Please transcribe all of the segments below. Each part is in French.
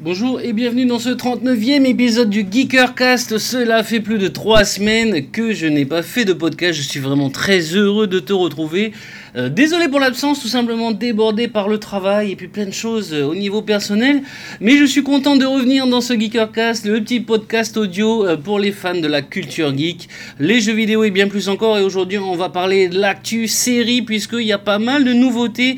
Bonjour et bienvenue dans ce 39e épisode du Geekercast. Cela fait plus de 3 semaines que je n'ai pas fait de podcast. Je suis vraiment très heureux de te retrouver. Euh, désolé pour l'absence, tout simplement débordé par le travail et puis plein de choses euh, au niveau personnel. Mais je suis content de revenir dans ce Geekercast, le petit podcast audio euh, pour les fans de la culture geek, les jeux vidéo et bien plus encore. Et aujourd'hui, on va parler de l'actu série puisqu'il y a pas mal de nouveautés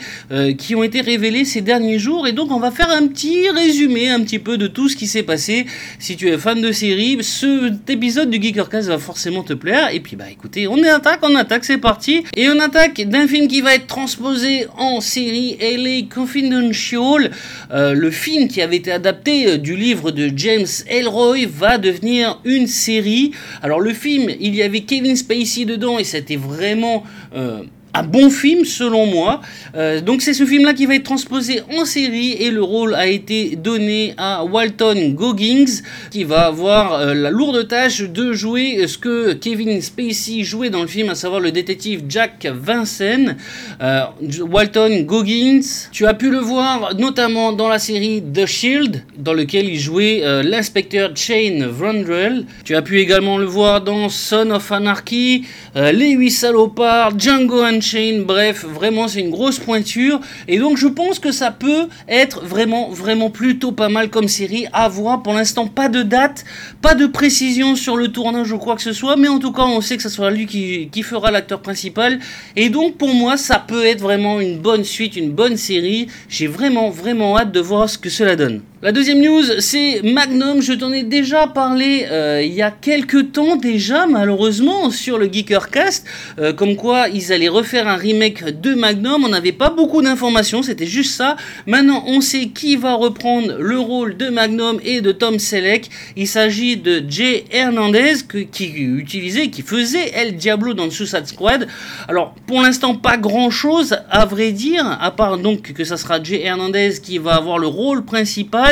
qui ont été révélées ces derniers jours. Et donc, on va faire un petit résumé un petit peu de tout ce qui s'est passé. Si tu es fan de série, cet épisode du Geekercast va forcément te plaire. Et puis, bah écoutez, on attaque, on attaque, c'est parti. Et on attaque d'un film qui va être transposé en série LA Confidential. Euh, le film qui avait été adapté euh, du livre de James Elroy va devenir une série. Alors le film, il y avait Kevin Spacey dedans et c'était vraiment... Euh, un bon film selon moi. Euh, donc c'est ce film-là qui va être transposé en série et le rôle a été donné à Walton Goggins qui va avoir euh, la lourde tâche de jouer ce que Kevin Spacey jouait dans le film, à savoir le détective Jack Vincent. Euh, Walton Goggins, tu as pu le voir notamment dans la série The Shield, dans lequel il jouait l'inspecteur Shane Vrundrell. Tu as pu également le voir dans Son of Anarchy, Les Huit Salopards, Django Unchained bref, vraiment c'est une grosse pointure. Et donc je pense que ça peut être vraiment, vraiment plutôt pas mal comme série à voir. Pour l'instant, pas de date, pas de précision sur le tournage ou quoi que ce soit, mais en tout cas, on sait que ce sera lui qui fera l'acteur principal. Et donc pour moi, ça peut être vraiment une bonne suite, une bonne série. J'ai vraiment, vraiment hâte de voir ce que cela donne. La deuxième news, c'est Magnum. Je t'en ai déjà parlé euh, il y a quelques temps déjà, malheureusement, sur le Geekercast, euh, comme quoi ils allaient refaire un remake de Magnum. On n'avait pas beaucoup d'informations, c'était juste ça. Maintenant, on sait qui va reprendre le rôle de Magnum et de Tom Selleck. Il s'agit de Jay Hernandez qui utilisait, qui faisait El Diablo dans Suicide Squad. Alors, pour l'instant, pas grand chose à vrai dire, à part donc que ça sera Jay Hernandez qui va avoir le rôle principal.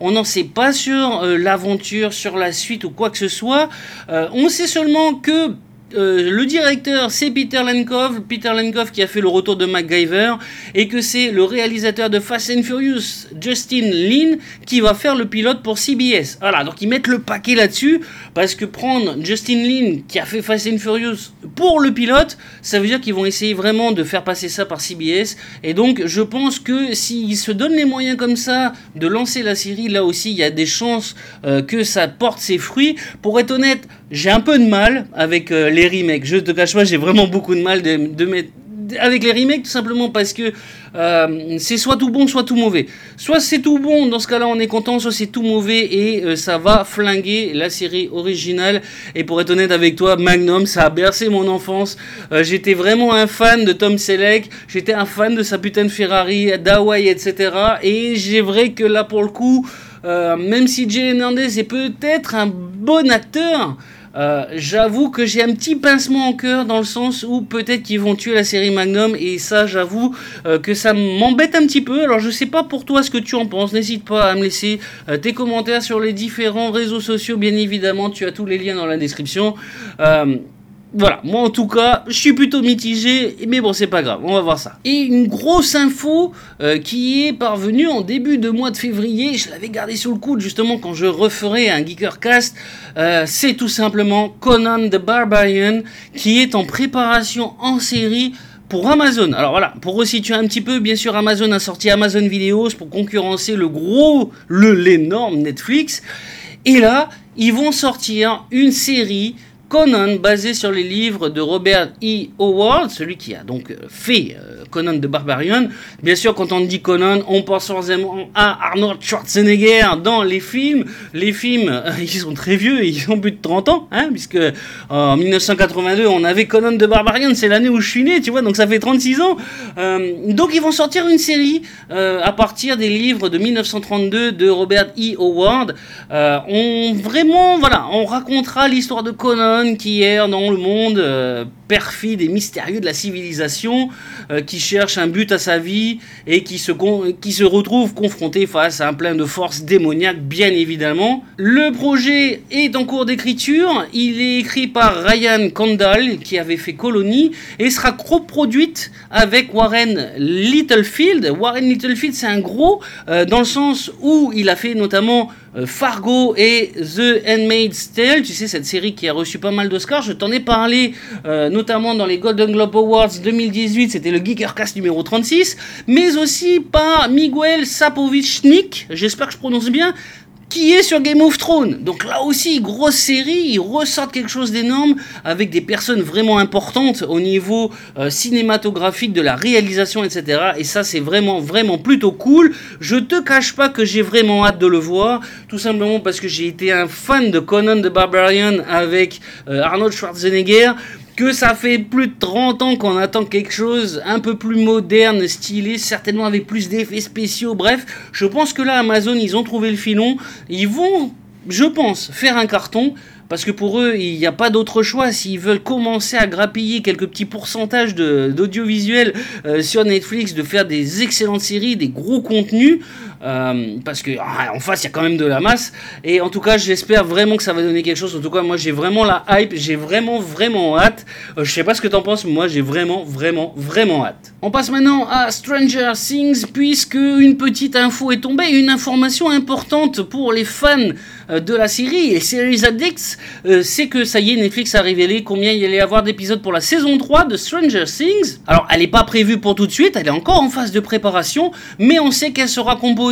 On n'en sait pas sur euh, l'aventure, sur la suite ou quoi que ce soit. Euh, on sait seulement que euh, le directeur, c'est Peter Lenkov, Peter Lenkov qui a fait le retour de MacGyver, et que c'est le réalisateur de Fast and Furious, Justin Lin, qui va faire le pilote pour CBS. Voilà, donc ils mettent le paquet là-dessus, parce que prendre Justin Lin, qui a fait Fast and Furious, pour le pilote, ça veut dire qu'ils vont essayer vraiment de faire passer ça par CBS, et donc je pense que s'ils se donnent les moyens comme ça de lancer la série, là aussi il y a des chances euh, que ça porte ses fruits. Pour être honnête, j'ai un peu de mal avec euh, les remakes. Je te cache pas, j'ai vraiment beaucoup de mal de, mettre avec les remakes tout simplement parce que euh, c'est soit tout bon soit tout mauvais. Soit c'est tout bon, dans ce cas-là on est content, soit c'est tout mauvais et euh, ça va flinguer la série originale. Et pour être honnête avec toi, Magnum, ça a bercé mon enfance. j'étais vraiment un fan de Tom Selleck, j'étais un fan de sa putain de Ferrari, d'Hawaii, etc. Et j'ai vrai que là pour le coup, même si Jay Hernandez est peut-être un bon acteur, euh, j'avoue que j'ai un petit pincement en cœur dans le sens où peut-être qu'ils vont tuer la série Magnum et ça j'avoue euh, que ça m'embête un petit peu. Alors je sais pas pour toi ce que tu en penses, n'hésite pas à me laisser euh, tes commentaires sur les différents réseaux sociaux. Bien évidemment, tu as tous les liens dans la description voilà, moi en tout cas, je suis plutôt mitigé, mais bon, c'est pas grave, on va voir ça. Et une grosse info euh, qui est parvenue en début de mois de février, je l'avais gardé sous le coude justement quand je referai un Geekercast, euh, c'est tout simplement Conan the Barbarian qui est en préparation en série pour Amazon. Alors voilà, pour resituer un petit peu, bien sûr, Amazon a sorti Amazon Videos pour concurrencer le gros, le l'énorme Netflix. Et là, ils vont sortir une série Conan, basé sur les livres de Robert E. Howard, celui qui a donc euh, fait euh, Conan de Barbarian. Bien sûr, quand on dit Conan, on pense forcément à Arnold Schwarzenegger dans les films. Les films, euh, ils sont très vieux, ils ont plus de 30 ans, hein, puisque en 1982, on avait Conan de Barbarian, c'est l'année où je suis né, tu vois, donc ça fait 36 ans. donc ils vont sortir une série à partir des livres de 1932 de Robert E. Howard. on vraiment, voilà, on racontera l'histoire de Conan qui erre dans le monde euh, perfide et mystérieux de la civilisation euh, qui cherche un but à sa vie et qui se, qui se retrouve confronté face à un plein de forces démoniaques, bien évidemment. Le projet est en cours d'écriture. Il est écrit par Ryan Condal, qui avait fait Colony, et sera coproduite avec Warren Littlefield. Warren Littlefield, c'est un gros euh, dans le sens où il a fait notamment euh, Fargo et The Handmaid's Tale, tu sais, cette série qui a reçu pas mal d'Oscars. Je t'en ai parlé notamment dans les Golden Globe Awards 2018, c'était le Geekercast numéro 36, mais aussi par Miguel Sapovichnik, j'espère que je prononce bien, qui est sur Game of Thrones. Donc là aussi, grosse série, ils ressortent quelque chose d'énorme avec des personnes vraiment importantes au niveau euh, cinématographique, de la réalisation, etc. Et ça, c'est vraiment, vraiment plutôt cool. Je te cache pas que j'ai vraiment hâte de le voir, tout simplement parce que j'ai été un fan de Conan the Barbarian avec euh, Arnold Schwarzenegger que ça fait plus de 30 ans qu'on attend quelque chose un peu plus moderne, stylé, certainement avec plus d'effets spéciaux. Bref, je pense que là, Amazon, ils ont trouvé le filon. Ils vont, je pense, faire un carton. Parce que pour eux, il n'y a pas d'autre choix. S'ils veulent commencer à grappiller quelques petits pourcentages d'audiovisuel euh, sur Netflix, de faire des excellentes séries, des gros contenus, parce que ah, en face, il y a quand même de la masse. Et en tout cas, j'espère vraiment que ça va donner quelque chose. En tout cas, moi, j'ai vraiment la hype. J'ai vraiment, vraiment hâte. Euh, je sais pas ce que tu en penses, mais moi, j'ai vraiment, vraiment, vraiment hâte. On passe maintenant à Stranger Things, puisque une petite info est tombée, une information importante pour les fans de la série et Series Addicts euh, c'est que ça y est, Netflix a révélé combien il allait y avoir d'épisodes pour la saison 3 de Stranger Things. Alors, elle n'est pas prévue pour tout de suite, elle est encore en phase de préparation, mais on sait qu'elle sera composée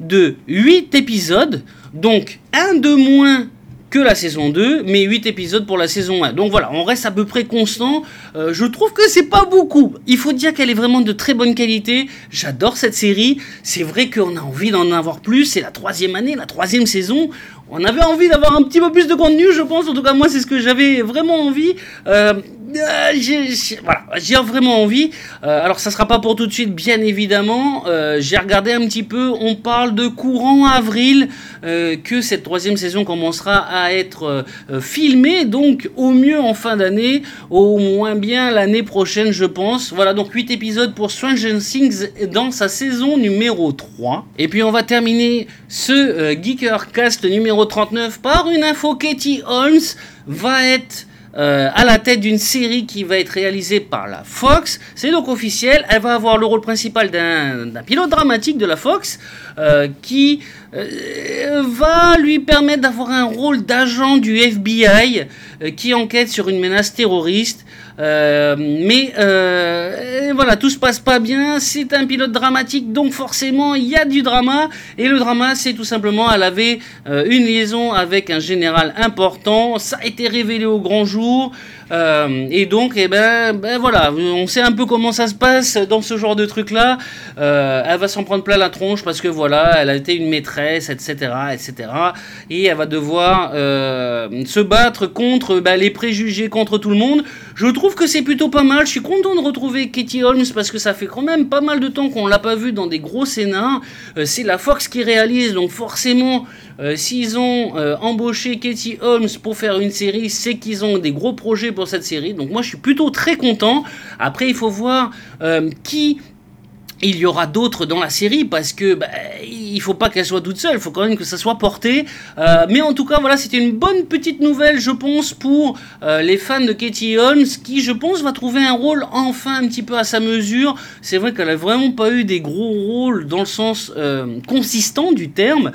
de 8 épisodes, donc un de moins que la saison 2, mais 8 épisodes pour la saison 1. Donc voilà, on reste à peu près constant. Euh, je trouve que c'est pas beaucoup. Il faut dire qu'elle est vraiment de très bonne qualité. J'adore cette série. C'est vrai qu'on a envie d'en avoir plus. C'est la troisième année, la troisième saison on avait envie d'avoir un petit peu plus de contenu, je pense. En tout cas, moi, c'est ce que j'avais vraiment envie. Euh, euh, j'ai vraiment envie. Euh, alors, ça sera pas pour tout de suite, bien évidemment. j'ai regardé un petit peu. On parle de courant avril que cette troisième saison commencera à être filmée. Donc, au mieux en fin d'année, au moins bien l'année prochaine, je pense. Voilà, donc 8 épisodes pour Stranger Things dans sa saison numéro 3. Et puis, on va terminer ce Geeker Cast numéro 39 par une info. Katie Holmes va être euh, à la tête d'une série qui va être réalisée par la Fox. C'est donc officiel. Elle va avoir le rôle principal d'un pilote dramatique de la Fox euh, qui euh, va lui permettre d'avoir un rôle d'agent du FBI qui enquête sur une menace terroriste. Euh, mais euh, voilà, tout se passe pas bien. C'est un pilote dramatique, donc forcément il y a du drama. Et le drama, c'est tout simplement, elle avait euh, une liaison avec un général important. Ça a été révélé au grand jour. Et donc, eh ben, ben, voilà, on sait un peu comment ça se passe dans ce genre de truc-là. Euh, elle va s'en prendre plein la tronche parce que voilà, elle a été une maîtresse, etc., etc. Et elle va devoir se battre contre ben, les préjugés, contre tout le monde. Je trouve que c'est plutôt pas mal. Je suis content de retrouver Katie Holmes parce que ça fait quand même pas mal de temps qu'on l'a pas vu dans des gros scénars. c'est la Fox qui réalise, donc forcément, s'ils ont embauché Katie Holmes pour faire une série, c'est qu'ils ont des gros projets cette série. Donc moi je suis plutôt très content. Après il faut voir euh, qui il y aura d'autres dans la série parce que bah, il faut pas qu'elle soit toute seule, il faut quand même que ça soit porté. Euh, mais en tout cas, voilà, c'était une bonne petite nouvelle, je pense, pour euh, les fans de Katie Holmes, qui, je pense, va trouver un rôle enfin un petit peu à sa mesure. C'est vrai qu'elle a vraiment pas eu des gros rôles dans le sens euh, consistant du terme.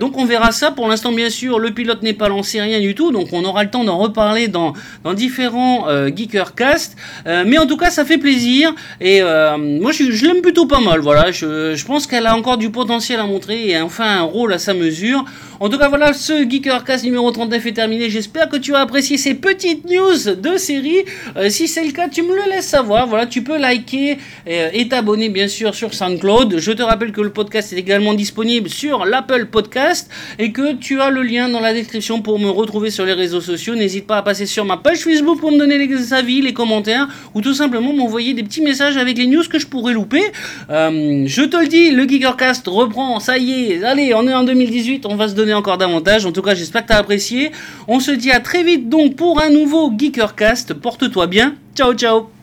donc on verra ça. Pour l'instant, bien sûr, le pilote n'est pas lancé, rien du tout. Donc on aura le temps d'en reparler dans, dans différents Geekercast. mais en tout cas, ça fait plaisir. Et moi, je, je l'aime plutôt pas mal. Voilà, je, pense qu'elle a encore du potentiel à montrer et enfin un rôle à sa mesure. En tout cas, voilà, ce Geekercast numéro 39 est terminé. J'espère que tu as apprécié ces petites news de série. Euh, si c'est le cas, tu me le laisses savoir. Voilà, tu peux liker euh, et t'abonner bien sûr sur SoundCloud. Je te rappelle que le podcast est également disponible sur l'Apple Podcast et que tu as le lien dans la description pour me retrouver sur les réseaux sociaux. N'hésite pas à passer sur ma page Facebook pour me donner les avis, les commentaires ou tout simplement m'envoyer des petits messages avec les news que je pourrais louper. Euh, je te le dis, le Geekercast reprend, ça y est, allez, on est en 2018, on va se donner encore davantage. En tout cas, j'espère que tu as apprécié. On se dit à très vite donc pour un nouveau Geekercast. Porte-toi bien. Ciao, ciao